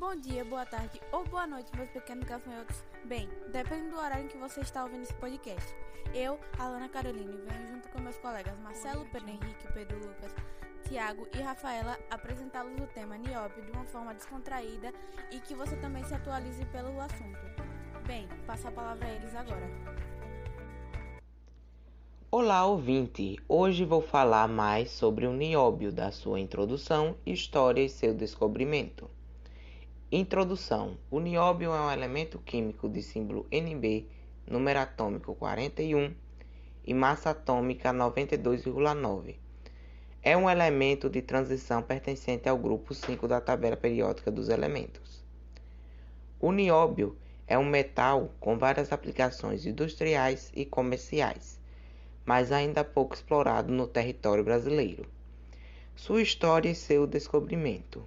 Bom dia, boa tarde ou boa noite, meus pequenos gafanhotos. Bem, depende do horário em que você está ouvindo esse podcast. Eu, Alana Caroline, venho junto com meus colegas Marcelo, Pedro Henrique, Pedro Lucas, Tiago e Rafaela apresentá-los o tema nióbio de uma forma descontraída e que você também se atualize pelo assunto. Bem, passo a palavra a eles agora. Olá, ouvinte! Hoje vou falar mais sobre o nióbio, da sua introdução, história e seu descobrimento. Introdução: O nióbio é um elemento químico de símbolo Nb, número atômico 41 e massa atômica 92,9 é um elemento de transição pertencente ao grupo 5 da tabela periódica dos elementos. O nióbio é um metal com várias aplicações industriais e comerciais, mas ainda pouco explorado no território brasileiro. Sua história e seu descobrimento.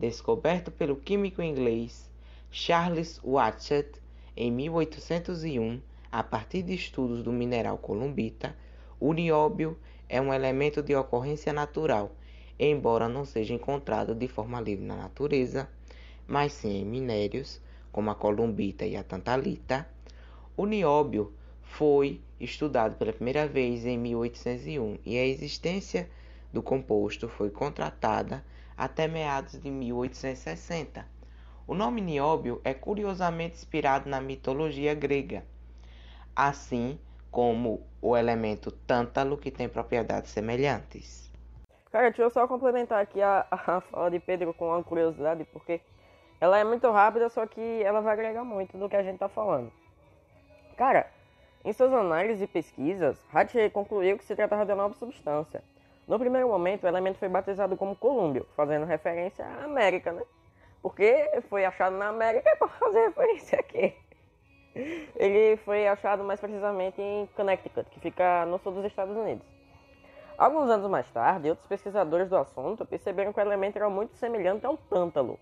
Descoberto pelo químico inglês Charles Watchet em 1801, a partir de estudos do mineral columbita, o nióbio é um elemento de ocorrência natural, embora não seja encontrado de forma livre na natureza, mas sim em minérios, como a columbita e a tantalita. O nióbio foi estudado pela primeira vez em 1801 e a existência do composto foi contratada até meados de 1860. O nome nióbio é curiosamente inspirado na mitologia grega. Assim, como o elemento tântalo, que tem propriedades semelhantes. Cara, deixa eu só complementar aqui a, a fala de Pedro com uma curiosidade, porque ela é muito rápida, só que ela vai agregar muito do que a gente está falando. Cara, em suas análises e pesquisas, Hatcher concluiu que se tratava de uma nova substância. No primeiro momento, o elemento foi batizado como colúmbio, fazendo referência à América, né? Porque foi achado na América é para fazer referência aqui. Ele foi achado mais precisamente em Connecticut, que fica no sul dos Estados Unidos. Alguns anos mais tarde, outros pesquisadores do assunto perceberam que o elemento era muito semelhante ao tântalo,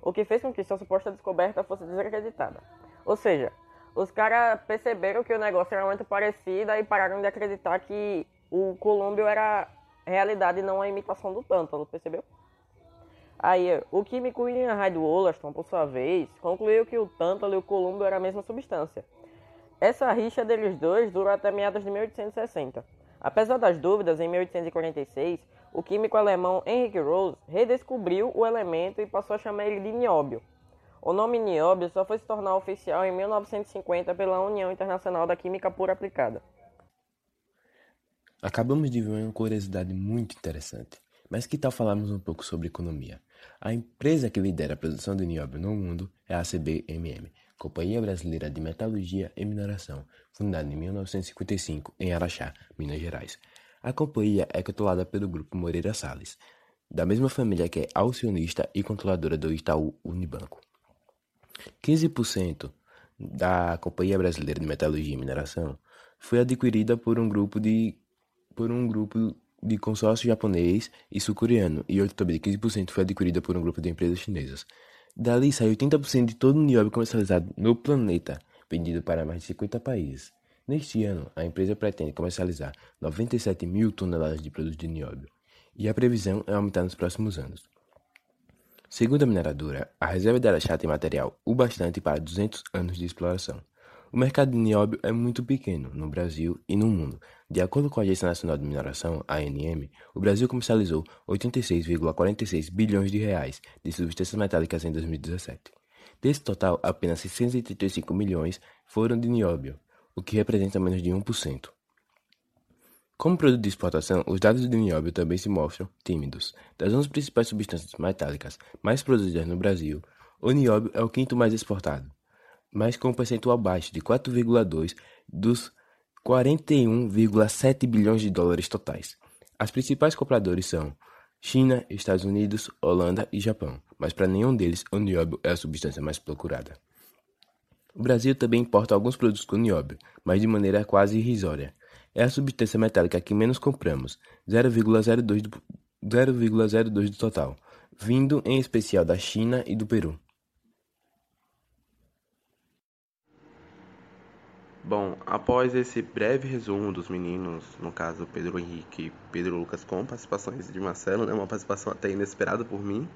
o que fez com que sua suposta descoberta fosse desacreditada. Ou seja, os caras perceberam que o negócio era muito parecido e pararam de acreditar que o Colômbio era realidade não a imitação do tântalo, percebeu? Aí, o químico William Hyde Wollaston, por sua vez, concluiu que o tântalo e o columbo eram a mesma substância. Essa rixa deles dois durou até meados de 1860. Apesar das dúvidas, em 1846, o químico alemão Henrik Rose redescobriu o elemento e passou a chamar ele de nióbio. O nome nióbio só foi se tornar oficial em 1950 pela União Internacional da Química Pura Aplicada. Acabamos de ver uma curiosidade muito interessante. Mas que tal falarmos um pouco sobre economia? A empresa que lidera a produção de nióbio no mundo é a CBMM, Companhia Brasileira de Metalurgia e Mineração, fundada em 1955 em Araxá, Minas Gerais. A companhia é controlada pelo grupo Moreira Salles, da mesma família que é acionista e controladora do Itaú Unibanco. 15% da Companhia Brasileira de Metalurgia e Mineração foi adquirida por um grupo de por um grupo de consórcio japonês e sul-coreano, e outro também de 15% foi adquirida por um grupo de empresas chinesas. Dali sai 80% de todo o nióbio comercializado no planeta, vendido para mais de 50 países. Neste ano, a empresa pretende comercializar 97 mil toneladas de produtos de nióbio, e a previsão é aumentar nos próximos anos. Segundo a mineradora, a reserva de Araxá tem material o bastante para 200 anos de exploração. O mercado de nióbio é muito pequeno no Brasil e no mundo. De acordo com a Agência Nacional de Mineração, ANM, o Brasil comercializou 86,46 bilhões de reais de substâncias metálicas em 2017. Desse total, apenas 635 milhões foram de nióbio, o que representa menos de 1%. Como produto de exportação, os dados de nióbio também se mostram tímidos. Das 11 principais substâncias metálicas mais produzidas no Brasil, o nióbio é o quinto mais exportado mas com um percentual baixo de 4,2 dos 41,7 bilhões de dólares totais. As principais compradores são China, Estados Unidos, Holanda e Japão, mas para nenhum deles o nióbio é a substância mais procurada. O Brasil também importa alguns produtos com nióbio, mas de maneira quase irrisória. É a substância metálica que menos compramos, 0,02 do, 0,02 do total, vindo em especial da China e do Peru. Bom, após esse breve resumo dos meninos, no caso Pedro Henrique e Pedro Lucas, com participações de Marcelo, né, uma participação até inesperada por mim,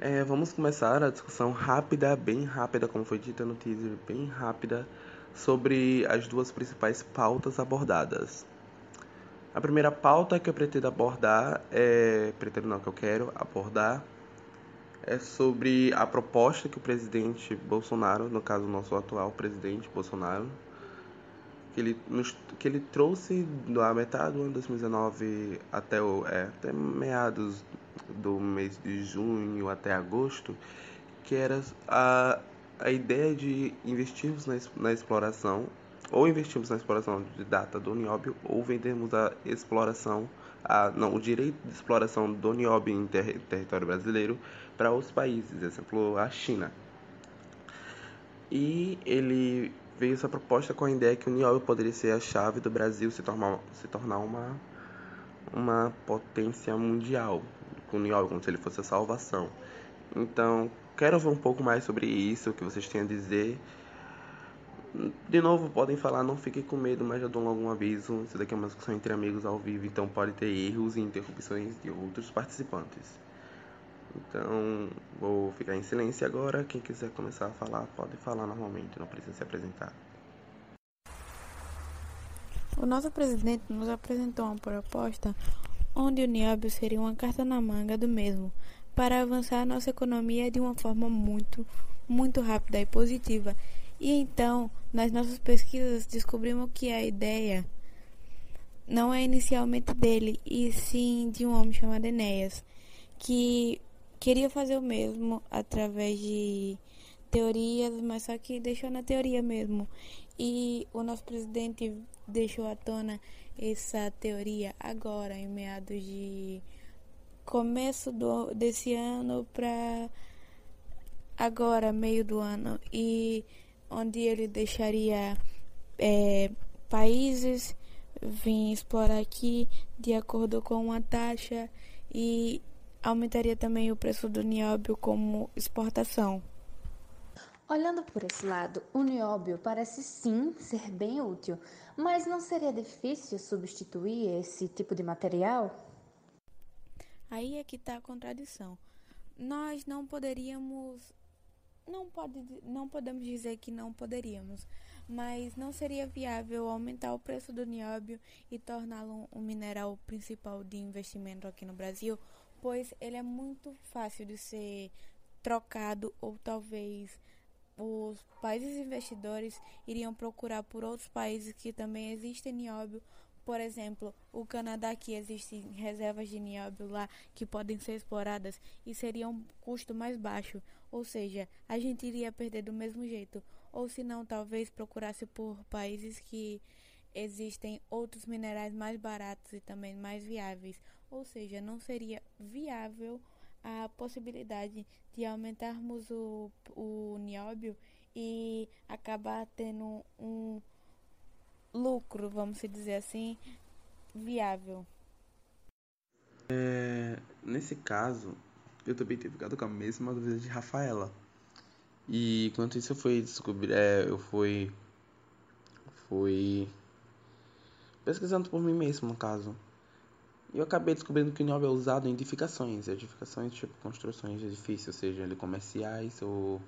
É, vamos começar a discussão rápida, bem rápida, como foi dito no teaser, bem rápida, sobre as duas principais pautas abordadas. A primeira pauta que eu pretendo abordar é. Pretendo não, que eu quero abordar é sobre a proposta que o presidente Bolsonaro, no caso o nosso atual presidente Bolsonaro, que ele, que ele trouxe da metade do ano 2019 até, é, até meados do mês de junho até agosto, que era a, a ideia de investirmos na, na exploração, ou investirmos na exploração de data do nióbio, ou vendermos a exploração, a, não, o direito de exploração do nióbio em ter, território brasileiro para outros países, exemplo, a China. E ele veio essa proposta com a ideia que o nióbio poderia ser a chave do Brasil se tornar, se tornar uma, uma potência mundial, com o nióbio como se ele fosse a salvação. Então, quero ver um pouco mais sobre isso, o que vocês têm a dizer. De novo, podem falar, não fiquem com medo, mas já dou logo um aviso. Isso daqui é uma discussão entre amigos ao vivo, então pode ter erros e interrupções de outros participantes. Então, vou ficar em silêncio agora. Quem quiser começar a falar, pode falar normalmente, não precisa se apresentar. O nosso presidente nos apresentou uma proposta onde o nióbio seria uma carta na manga do mesmo, para avançar a nossa economia de uma forma muito, muito rápida e positiva. E então, nas nossas pesquisas, descobrimos que a ideia não é inicialmente dele, e sim de um homem chamado Enéas, que queria fazer o mesmo através de teorias, mas só que deixou na teoria mesmo. E o nosso presidente deixou à tona essa teoria agora, em meados de começo do, desse ano para agora, meio do ano, e onde ele deixaria é, países vir explorar aqui de acordo com uma taxa e aumentaria também o preço do nióbio como exportação. Olhando por esse lado, o nióbio parece sim ser bem útil, mas não seria difícil substituir esse tipo de material? Aí é que está a contradição. Nós não poderíamos. Não, pode, não podemos dizer que não poderíamos, mas não seria viável aumentar o preço do nióbio e torná-lo um mineral principal de investimento aqui no Brasil, pois ele é muito fácil de ser trocado ou talvez os países investidores iriam procurar por outros países que também existem nióbio. Por exemplo, o Canadá que existem reservas de nióbio lá que podem ser exploradas e seria um custo mais baixo, ou seja, a gente iria perder do mesmo jeito, ou se não, talvez procurasse por países que existem outros minerais mais baratos e também mais viáveis, ou seja, não seria viável a possibilidade de aumentarmos o, o nióbio e acabar tendo um lucro, vamos dizer assim, viável. É, nesse caso, eu também tenho ficado com a mesma dúvida de Rafaela. E quanto isso eu fui descobrir, é, eu fui fui pesquisando por mim mesmo, no caso. E eu acabei descobrindo que o nióbio é usado em edificações, edificações tipo construções de edifícios, seja ele comerciais ou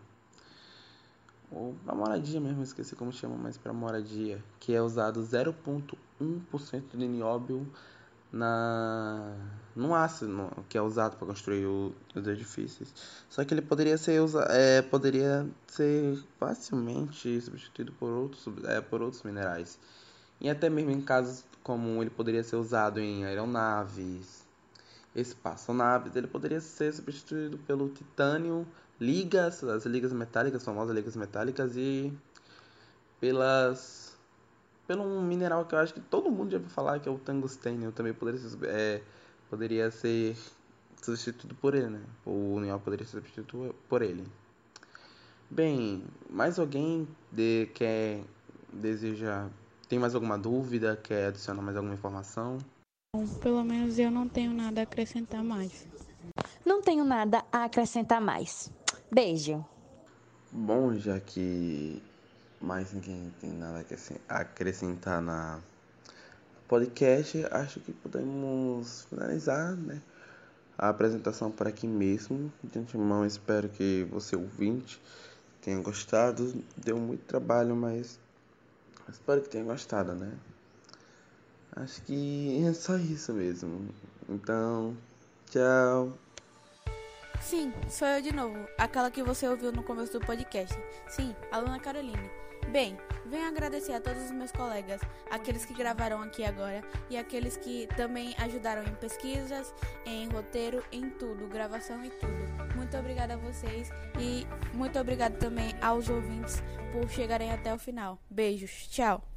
ou para moradia mesmo, esqueci como chama, mas para moradia, que é usado 0.1% de nióbio na no ácido que é usado para construir o, os edifícios. Só que ele poderia ser usa, é, poderia ser facilmente substituído por outros é, por outros minerais. E até mesmo em casos como ele poderia ser usado em aeronaves, espaçonaves, ele poderia ser substituído pelo titânio, ligas, as ligas metálicas, as famosas ligas metálicas e pelas pelo um mineral que eu acho que todo mundo já ouviu falar que é o tungstênio, também poderia ser, é, poderia ser substituído por ele, né? O mineral poderia ser substituído por ele. Bem, mais alguém de, quer deseja tem mais alguma dúvida? Quer adicionar mais alguma informação? Bom, pelo menos eu não tenho nada a acrescentar mais. Não tenho nada a acrescentar mais. Beijo. Bom, já que mais ninguém tem nada a acrescentar na podcast, acho que podemos finalizar, né? a apresentação por aqui mesmo. De antemão, espero que você ouvinte tenha gostado. Deu muito trabalho, mas espero que tenha gostado, né? Acho que é só isso mesmo. Então, tchau. Sim, sou eu de novo, aquela que você ouviu no começo do podcast. Sim, aluna Caroline. Bem, venho agradecer a todos os meus colegas, aqueles que gravaram aqui agora e aqueles que também ajudaram em pesquisas, em roteiro, em tudo, gravação e tudo. Muito obrigada a vocês e muito obrigada também aos ouvintes por chegarem até o final. Beijos, tchau!